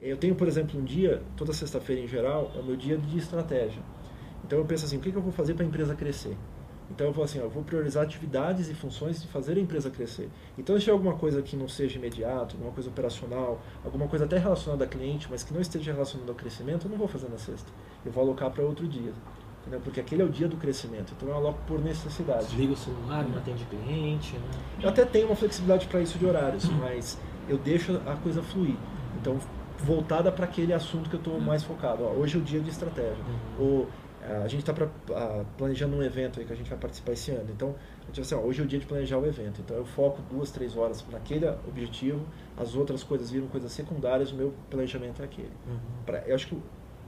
Eu tenho, por exemplo, um dia, toda sexta-feira em geral, é o meu dia de estratégia. Então eu penso assim, o que, eu vou fazer para a empresa crescer? Então eu vou assim, ó, eu vou priorizar atividades e funções de fazer a empresa crescer. Então se tiver alguma coisa que não seja imediato, alguma coisa operacional, alguma coisa até relacionada a cliente, mas que não esteja relacionada ao crescimento, eu não vou fazer na sexta. Eu vou alocar para outro dia. Entendeu? Porque aquele é o dia do crescimento. Então eu aloco por necessidade. Desliga o celular, não atende cliente. Né? Eu até tenho uma flexibilidade para isso de horários, mas eu deixo a coisa fluir. Então voltada para aquele assunto que eu estou mais focado. Ó, hoje é o dia de estratégia. Uhum. Ou, a gente está planejando um evento aí que a gente vai participar esse ano. Então, a gente assim, ó, hoje é o dia de planejar o evento. Então, eu foco duas, três horas naquele objetivo. As outras coisas viram coisas secundárias. O meu planejamento é aquele. Uhum. Pra, eu acho que o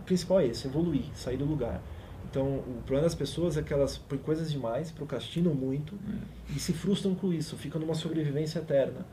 principal é esse, evoluir, sair do lugar. Então, o problema das pessoas é que elas põem coisas demais, procrastinam muito uhum. e se frustram com isso, ficam numa sobrevivência eterna.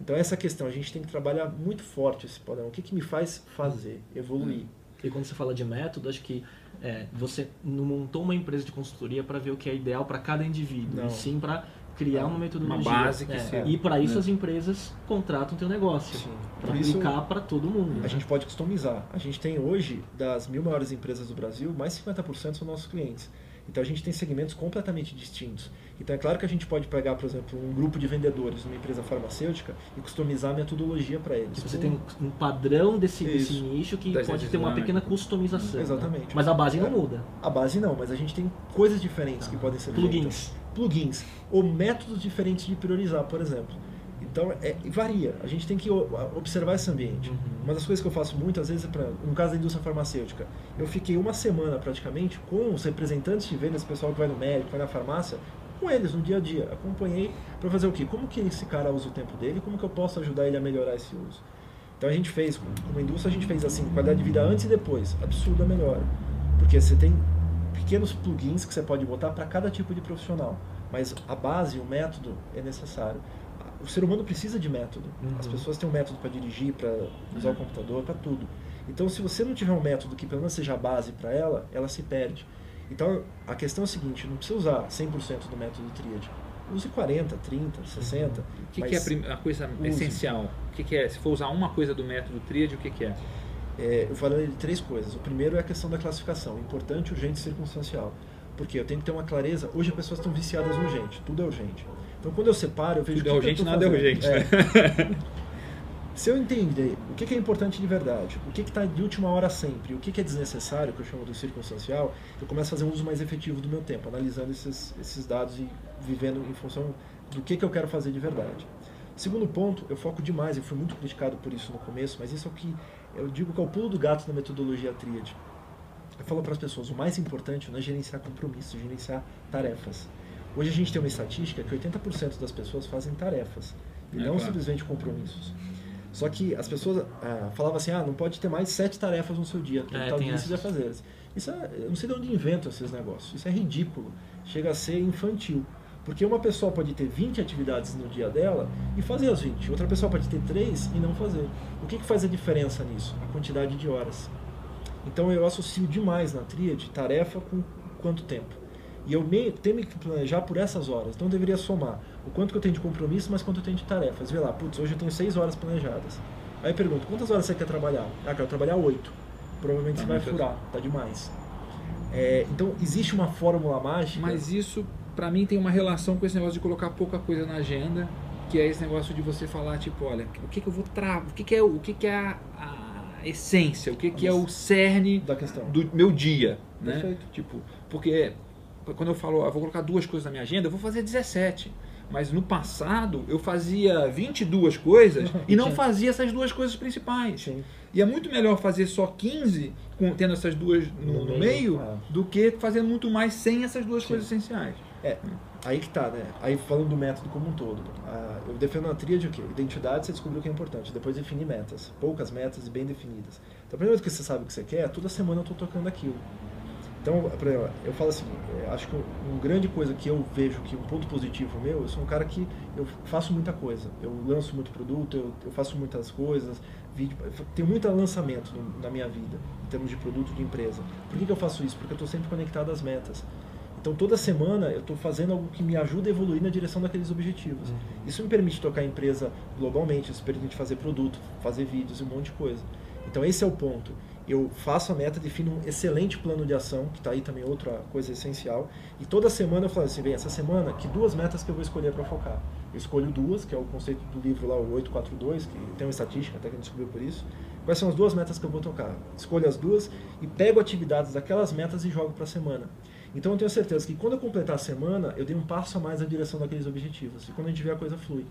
Então essa questão, a gente tem que trabalhar muito forte esse padrão. O que, que me faz fazer, evoluir? E quando você fala de método, acho que é, você não montou uma empresa de consultoria para ver o que é ideal para cada indivíduo, não. e sim para criar uma metodologia. Uma base que é, E para isso é. as empresas contratam o teu negócio. Para aplicar para todo mundo. A né? gente pode customizar. A gente tem hoje, das mil maiores empresas do Brasil, mais 50% são nossos clientes. Então a gente tem segmentos completamente distintos. Então é claro que a gente pode pegar, por exemplo, um grupo de vendedores numa empresa farmacêutica e customizar a metodologia para eles. Você tem um padrão desse, desse nicho que das pode ter uma pequena customização. Né? Exatamente. Né? Mas a base não é, muda. A base não, mas a gente tem coisas diferentes ah, que podem ser plugins. Feitas. Plugins. Ou métodos diferentes de priorizar, por exemplo. Então, é, varia. A gente tem que observar esse ambiente. Uhum. Uma das coisas que eu faço muitas vezes, é pra, no caso da indústria farmacêutica, eu fiquei uma semana praticamente com os representantes de vendas, pessoal que vai no médico, vai na farmácia, com eles no dia a dia. Acompanhei para fazer o quê? Como que esse cara usa o tempo dele? Como que eu posso ajudar ele a melhorar esse uso? Então a gente fez, como indústria, a gente fez assim, qualidade de vida antes e depois. Absurda melhora. Porque você tem pequenos plugins que você pode botar para cada tipo de profissional. Mas a base, o método é necessário o ser humano precisa de método. Uhum. As pessoas têm um método para dirigir, para usar uhum. o computador, para tudo. Então, se você não tiver um método que pelo menos seja a base para ela, ela se perde. Então, a questão é a seguinte: não precisa usar 100% do método Triad. Use 40, 30, 60. O que, que é a, coisa use. essencial? O que, que, é? Se for usar uma coisa do método Triad, o que, que é? é? Eu falei de três coisas. O primeiro é a questão da classificação: importante, urgente e circunstancial. Porque eu tenho que ter uma clareza. Hoje as pessoas estão viciadas no urgente, tudo é urgente. Então quando eu separo, eu vejo Tudo é urgente, nada é urgente. É. Se eu entender o que é importante de verdade, o que está de última hora sempre, o que é desnecessário, que eu chamo do circunstancial, eu começo a fazer um uso mais efetivo do meu tempo, analisando esses, esses dados e vivendo em função do que, que eu quero fazer de verdade. Segundo ponto, eu foco demais, eu fui muito criticado por isso no começo, mas isso é o que eu digo que é o pulo do gato na metodologia tríade. Eu falo para as pessoas, o mais importante não é gerenciar compromissos, gerenciar tarefas. Hoje a gente tem uma estatística que 80% das pessoas fazem tarefas e é, não claro. simplesmente compromissos. Só que as pessoas ah, falavam assim, ah, não pode ter mais sete tarefas no seu dia, é, tal dia você fazer. Isso é, eu não sei de onde inventam esses negócios. Isso é ridículo. Chega a ser infantil. Porque uma pessoa pode ter 20 atividades no dia dela e fazer as 20. Outra pessoa pode ter 3 e não fazer. O que, que faz a diferença nisso? A quantidade de horas. Então eu associo demais na tríade tarefa com quanto tempo. E eu me, tenho que planejar por essas horas. Então eu deveria somar o quanto que eu tenho de compromisso, mas quanto eu tenho de tarefas. Vê lá, putz, hoje eu tenho seis horas planejadas. Aí eu pergunto, quantas horas você quer trabalhar? Ah, quero trabalhar oito. Provavelmente tá você vai furar, tá demais. É, então existe uma fórmula mágica. Mas isso, para mim, tem uma relação com esse negócio de colocar pouca coisa na agenda, que é esse negócio de você falar, tipo, olha, o que, que eu vou travar, o que, que é o que, que é a, a essência, o que, que é o cerne da questão do meu dia, né? Perfeito. Tipo, porque quando eu falo, ah, vou colocar duas coisas na minha agenda, eu vou fazer 17. Mas no passado eu fazia 22 coisas e não fazia essas duas coisas principais. Sim. E é muito melhor fazer só 15, com, tendo essas duas no, no meio, ah. do que fazer muito mais sem essas duas Sim. coisas essenciais. É, aí que tá, né? Aí falando do método como um todo. Ah, eu defendo a tríade o quê? Identidade, você descobriu o que é importante. Depois definir metas. Poucas metas e bem definidas. Então, a primeira vez que você sabe o que você quer, toda semana eu estou tocando aquilo. Então, eu falo assim, é, acho que uma grande coisa que eu vejo que um ponto positivo meu, eu sou um cara que eu faço muita coisa. Eu lanço muito produto, eu, eu faço muitas coisas, vídeo, tenho muito lançamento no, na minha vida, em termos de produto de empresa. Por que, que eu faço isso? Porque eu estou sempre conectado às metas. Então, toda semana eu estou fazendo algo que me ajuda a evoluir na direção daqueles objetivos. Uhum. Isso me permite tocar a empresa globalmente, isso me permite fazer produto, fazer vídeos e um monte de coisa. Então esse é o ponto. Eu faço a meta, defino um excelente plano de ação, que está aí também outra coisa essencial. E toda semana eu falo assim, bem, essa semana, que duas metas que eu vou escolher para focar? Eu escolho duas, que é o conceito do livro lá, o 842, que tem uma estatística, até que a gente descobriu por isso. Quais são as duas metas que eu vou tocar? Escolho as duas e pego atividades daquelas metas e jogo para a semana. Então eu tenho certeza que quando eu completar a semana, eu dei um passo a mais na direção daqueles objetivos. E quando a gente vê a coisa flui.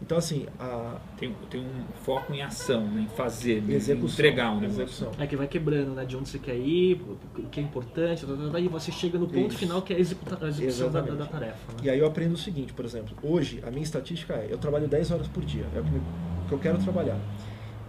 Então, assim, a... tem, tem um foco em ação, né? em fazer, em execução, entregar um negócio. Execução. É que vai quebrando, né? De onde você quer ir, o que é importante, e você chega no ponto Isso. final que é a execução da, da, tarefa. Né? E aí eu aprendo o seguinte, por exemplo, hoje a minha estatística é, eu trabalho 10 horas por dia, é o que eu quero trabalhar.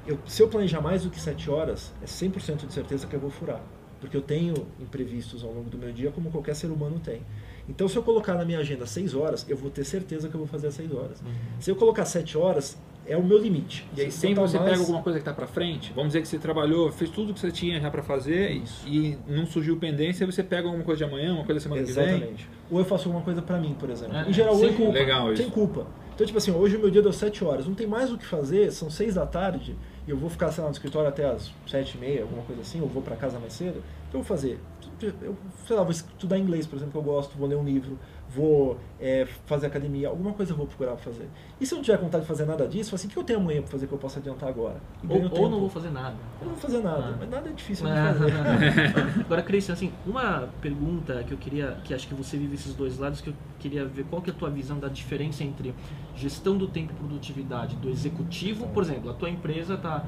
Eu, se eu planejar mais do que 7 horas, é 100% de certeza que eu vou furar. Porque eu tenho imprevistos ao longo do meu dia, como qualquer ser humano tem. Então, se eu colocar na minha agenda 6 horas, eu vou ter certeza que eu vou fazer as 6 horas. Uhum. Se eu colocar 7 horas, é o meu limite. E aí sempre você mais... pega alguma coisa que está para frente, vamos dizer que você trabalhou, fez tudo que você tinha já para fazer Isso. e não surgiu pendência, você pega alguma coisa de amanhã, uma coisa da semana Exatamente. que vem. Exatamente. Ou eu faço alguma coisa para mim, por exemplo. É, em geral, sem hoje, culpa. Legal sem culpa. Então, tipo assim, hoje o meu dia deu 7 horas, não tem mais o que fazer, são 6 da tarde, e eu vou ficar, sei lá, no escritório até as 7 e meia, alguma coisa assim, ou vou para casa mais cedo, o que eu vou fazer? Eu, sei lá, vou estudar inglês, por exemplo, que eu gosto, vou ler um livro, vou é, fazer academia, alguma coisa eu vou procurar fazer. E se eu não tiver vontade de fazer nada disso, assim, o que eu tenho amanhã para fazer que eu possa adiantar agora? Ou, ou, não vou fazer nada. Eu não vou fazer nada, ah. mas nada é difícil de fazer. agora, Cristian, assim, uma pergunta que eu queria, que acho que você vive esses dois lados, que eu queria ver qual que é a tua visão da diferença entre gestão do tempo e produtividade do executivo, por exemplo, a tua empresa está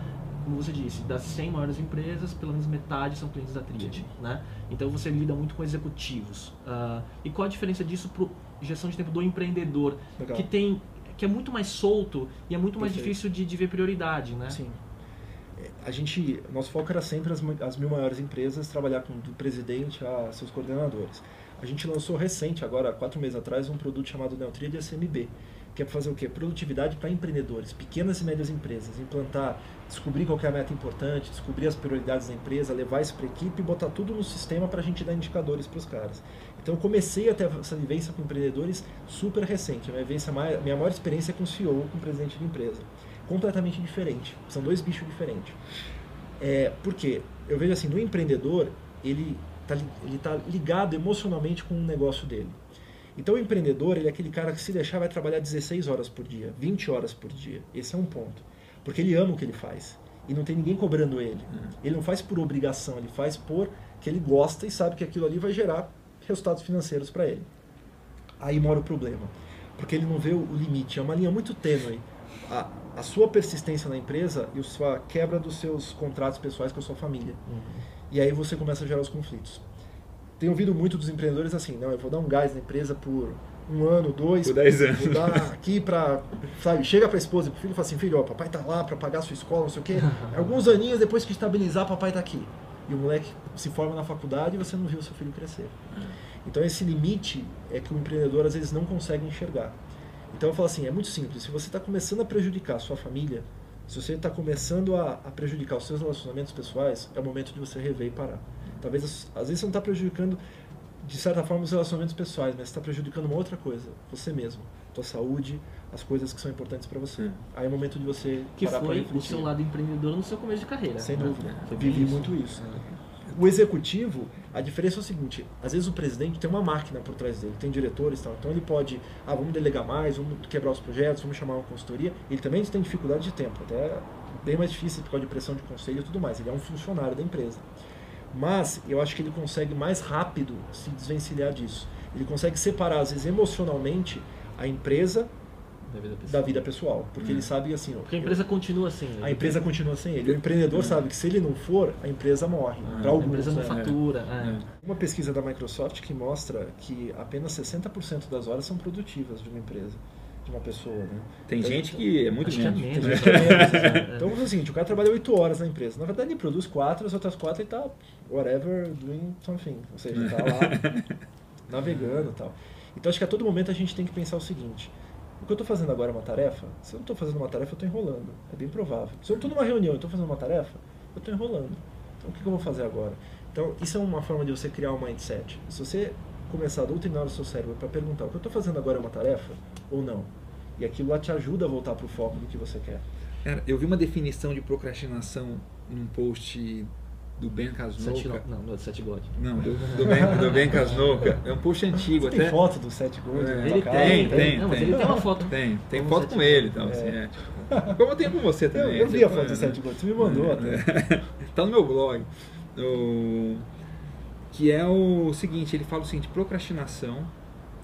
como você disse, das 100 maiores empresas, pelo menos metade são clientes da Triad, né? Então você lida muito com executivos. Uh, e qual a diferença disso para gestão de tempo do empreendedor, Legal. que tem que é muito mais solto e é muito mais difícil de, de, ver prioridade, né? Sim. É, a gente, nosso foco era sempre as, as mil maiores empresas, trabalhar com do presidente a seus coordenadores. A gente lançou recente, agora quatro meses atrás, um produto chamado Neotriad SMB, que é fazer o quê? Produtividade para empreendedores, pequenas e médias empresas, implantar, descobrir qual é a meta importante, descobrir as prioridades da empresa, levar isso para a equipe e botar tudo no sistema para a gente dar indicadores para os caras. Então eu comecei a ter essa vivência com empreendedores super recente. A minha, vivência, minha maior experiência é com CEO, com presidente de empresa. Completamente diferente. São dois bichos diferentes. É, por quê? Eu vejo assim, no empreendedor, ele está ele tá ligado emocionalmente com o negócio dele. Então o empreendedor, ele é aquele cara que se deixar vai trabalhar 16 horas por dia, 20 horas por dia. Esse é um ponto. Porque ele ama o que ele faz. E não tem ninguém cobrando ele. Uhum. Ele não faz por obrigação, ele faz por que ele gosta e sabe que aquilo ali vai gerar resultados financeiros para ele. Aí mora o problema. Porque ele não vê o limite. É uma linha muito tênue. A, a sua persistência na empresa e a sua quebra dos seus contratos pessoais com a sua família. Uhum. E aí você começa a gerar os conflitos tenho ouvido muito dos empreendedores assim, não, eu vou dar um gás na empresa por um ano, dois, por dez anos. vou dar aqui para, sabe, chega para a esposa e para o filho e fala assim, filho, ó, papai tá lá para pagar a sua escola, não sei o quê. Alguns aninhos depois que estabilizar, papai tá aqui. E o moleque se forma na faculdade e você não viu o seu filho crescer. Então esse limite é que o empreendedor às vezes não consegue enxergar. Então eu falo assim, é muito simples, se você está começando a prejudicar a sua família, se você está começando a, a prejudicar os seus relacionamentos pessoais, é o momento de você rever e parar. Talvez, às vezes, você não está prejudicando, de certa forma, os relacionamentos pessoais, mas está prejudicando uma outra coisa, você mesmo, tua saúde, as coisas que são importantes para você. Hum. Aí é o momento de você que parar foi o seu lado empreendedor no seu começo de carreira. Sem dúvida. É, Vivi isso. muito isso. É. O executivo, a diferença é o seguinte: às vezes o presidente tem uma máquina por trás dele, tem diretores e tal. Então ele pode, ah, vamos delegar mais, vamos quebrar os projetos, vamos chamar uma consultoria. Ele também tem dificuldade de tempo, até bem mais difícil por causa de pressão de conselho e tudo mais. Ele é um funcionário da empresa. Mas eu acho que ele consegue mais rápido se desvencilhar disso. Ele consegue separar, às vezes, emocionalmente, a empresa da vida pessoal. Da vida pessoal porque hum. ele sabe assim. Porque a empresa eu, continua sem ele. A empresa continua sem ele. O empreendedor hum. sabe que se ele não for, a empresa morre. Ah, para alguns. A empresa não é. fatura. É. É. Uma pesquisa da Microsoft que mostra que apenas 60% das horas são produtivas de uma empresa de uma pessoa, né? Tem então, gente que é muito menos. menos. Né? É. Então, é o seguinte, o cara trabalha 8 horas na empresa. Na verdade, ele produz 4, as outras 4 ele está whatever, doing something. Ou seja, está lá navegando e tal. Então, acho que a todo momento a gente tem que pensar o seguinte. O que eu estou fazendo agora é uma tarefa? Se eu não estou fazendo uma tarefa, eu estou enrolando. É bem provável. Se eu estou numa reunião e estou fazendo uma tarefa, eu estou enrolando. Então, o que eu vou fazer agora? Então, isso é uma forma de você criar um mindset. Se você começar a doutrinar o seu cérebro para perguntar o que eu estou fazendo agora é uma tarefa ou não, e aquilo lá te ajuda a voltar para o foco do que você quer. Cara, eu vi uma definição de procrastinação num post do Ben Sete, Casnoca. não, não, Sete God. Não, do, do, ben, do Ben Casnoca. É um post antigo Você tem até. foto do Sete Gold? É, Ele tem, casa? tem. Não, mas ele tem uma foto. Tem, tem foto com ele e Gold. tal. assim, É. é, tipo, como eu tenho com você Eu, também. eu vi a foto do é, Sete Gold, você me mandou até. tá no meu blog. O- que é o seguinte, ele fala o seguinte, procrastinação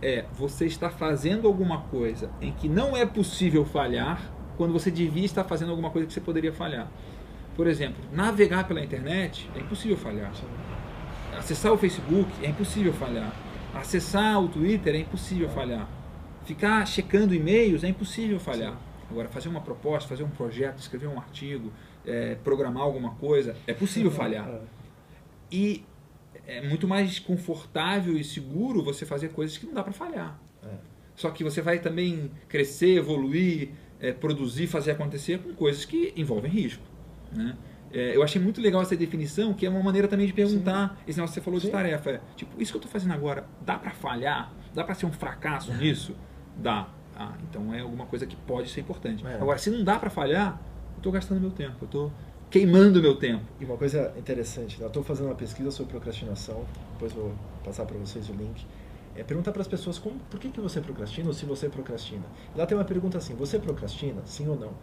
é você estar fazendo alguma coisa em que não é possível falhar quando você devia estar fazendo alguma coisa que você poderia falhar. Por exemplo, navegar pela internet é impossível falhar. Acessar o Facebook é impossível falhar. Acessar o Twitter é impossível falhar. Ficar checando e-mails é impossível falhar. Agora, fazer uma proposta, fazer um projeto, escrever um artigo, é, programar alguma coisa, é possível falhar. É. E é muito mais confortável e seguro você fazer coisas que não dá para falhar. É. Só que você vai também crescer, evoluir, é, produzir, fazer acontecer com coisas que envolvem risco. Né? É, eu achei muito legal essa definição, que é uma maneira também de perguntar. Esse negócio que você falou de Sim. tarefa. É, tipo, isso que eu estou fazendo agora, dá para falhar? Dá para ser um fracasso nisso? Dá. Ah, então é alguma coisa que pode ser importante. É. Agora, se não dá para falhar, eu estou gastando meu tempo, eu estou queimando meu tempo. E uma coisa interessante, né? eu estou fazendo uma pesquisa sobre procrastinação, depois vou passar para vocês o link. É perguntar para as pessoas como, por que, que você procrastina ou se você procrastina. Lá tem uma pergunta assim: você procrastina? Sim ou não?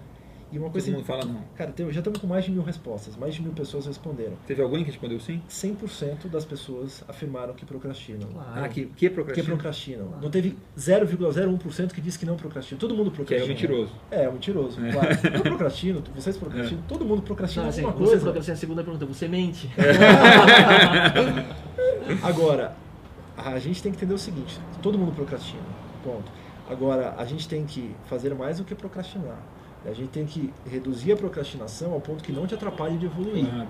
E uma coisa. Todo mundo fala não. Cara, já estamos com mais de mil respostas, mais de mil pessoas responderam. Teve alguém que respondeu sim? 100% das pessoas afirmaram que procrastinam. Claro. Ah, que, que Que procrastina? procrastinam. Claro. Não teve 0,01% que disse que não procrastina. Todo mundo Que é procrastina. o mentiroso. É, é mentiroso, É. claro. Eu procrastino, vocês procrastinam, todo mundo procrastina Não, assim, alguma você coisa. procrastina a segunda pergunta, você mente. Agora, a gente tem que entender o seguinte: todo mundo procrastina, ponto. Agora, a gente tem que fazer mais do que procrastinar. A gente tem que reduzir a procrastinação ao ponto que não te atrapalhe de evoluir. Ah,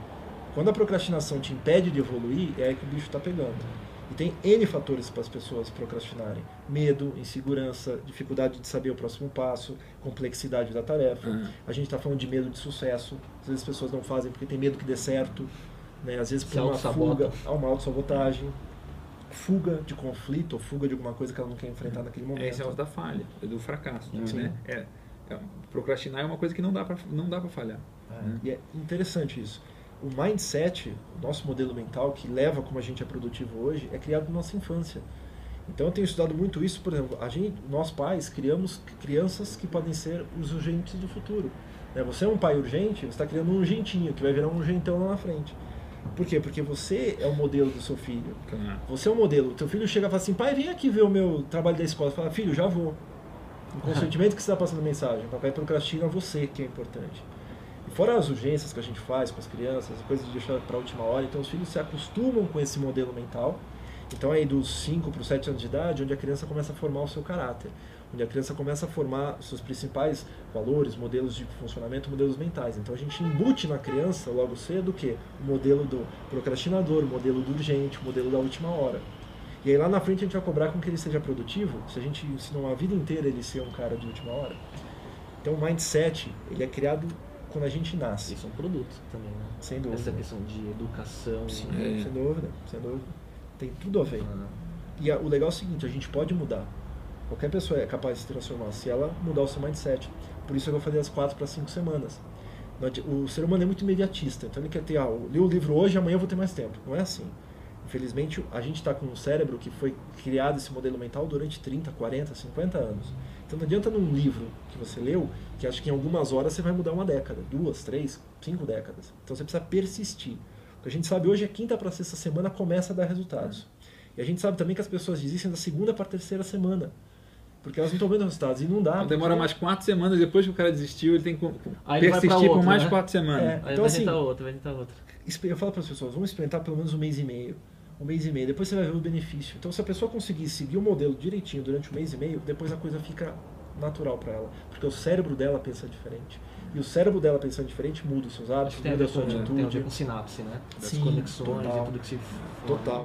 Quando a procrastinação te impede de evoluir, é aí que o bicho está pegando. E tem N fatores para as pessoas procrastinarem: medo, insegurança, dificuldade de saber o próximo passo, complexidade da tarefa. ah. A gente está falando de medo de sucesso. Às vezes as pessoas não fazem porque tem medo que dê certo. Né? Às vezes Se por uma autossabota. fuga, há uma autossabotagem. Fuga de conflito ou fuga de alguma coisa que ela não quer enfrentar naquele momento. É esse negócio da falha, é do fracasso. Né? É, é, procrastinar é uma coisa que não dá pra, não dá pra falhar. É, Né? E é interessante isso. O mindset, o nosso modelo mental que leva como a gente é produtivo hoje, é criado na nossa infância. Então eu tenho estudado muito isso, por exemplo, a gente, nós pais criamos crianças que podem ser os urgentes do futuro. né? Você é um pai urgente, você está criando um urgentinho que vai virar um urgentão lá na frente. Por quê? Porque você é o modelo do seu filho. Você é o modelo. O teu filho chega e fala assim, pai, vem aqui ver o meu trabalho da escola. Fala, filho, já vou. O consentimento que você está passando mensagem. Papai procrastina você, que é importante. E fora as urgências que a gente faz com as crianças, coisas de deixar para a última hora, então os filhos se acostumam com esse modelo mental. Então aí dos 5 para os 7 anos de idade, onde a criança começa a formar o seu caráter. Onde a criança começa a formar seus principais valores, modelos de funcionamento, modelos mentais. Então a gente embute na criança, logo cedo, o quê? O modelo do procrastinador, o modelo do urgente, o modelo da última hora. E aí lá na frente a gente vai cobrar com que ele seja produtivo, se a gente ensinou a vida inteira ele ser um cara de última hora. Então o mindset, ele é criado quando a gente nasce, Isso é um produto também, né? sem dúvida. Essa questão de educação. Sim, É. sem dúvida, sem dúvida. Tem tudo a ver. Ah, E a- o legal é o seguinte, a gente pode mudar. Qualquer pessoa é capaz de se transformar se ela mudar o seu mindset. Por isso eu vou fazer as quatro para cinco semanas. O ser humano é muito imediatista, então ele quer ter, ah, eu li o livro hoje, amanhã eu vou ter mais tempo. Não é assim. Infelizmente, a gente está com um cérebro que foi criado esse modelo mental durante 30, 40, 50 anos. Então não adianta num livro que você leu, que acho que em algumas horas você vai mudar uma década, duas, três, cinco décadas. Então você precisa persistir. O que a gente sabe hoje é quinta para sexta semana começa a dar resultados. E a gente sabe também que as pessoas desistem da segunda para terceira semana. Porque elas não estão vendo resultados. E não dá. Então demora porque- mais quatro semanas depois que o cara desistiu, ele tem que Aí ele vai pra persistir por outra, mais né? quatro semanas. É. Então, vai assim, tentar outra, vai tentar outra. Eu falo para as pessoas, vamos experimentar pelo menos um mês e meio. Um mês e meio, depois você vai ver o benefício. Então, se a pessoa conseguir seguir o modelo direitinho durante um mês e meio, depois a coisa fica natural para ela. Porque o cérebro dela pensa diferente. E o cérebro dela pensando diferente muda os seus hábitos, muda a sua com, tem a atitude. ver com sinapse, né? Das Sim, conexões total. e tudo que se. Total.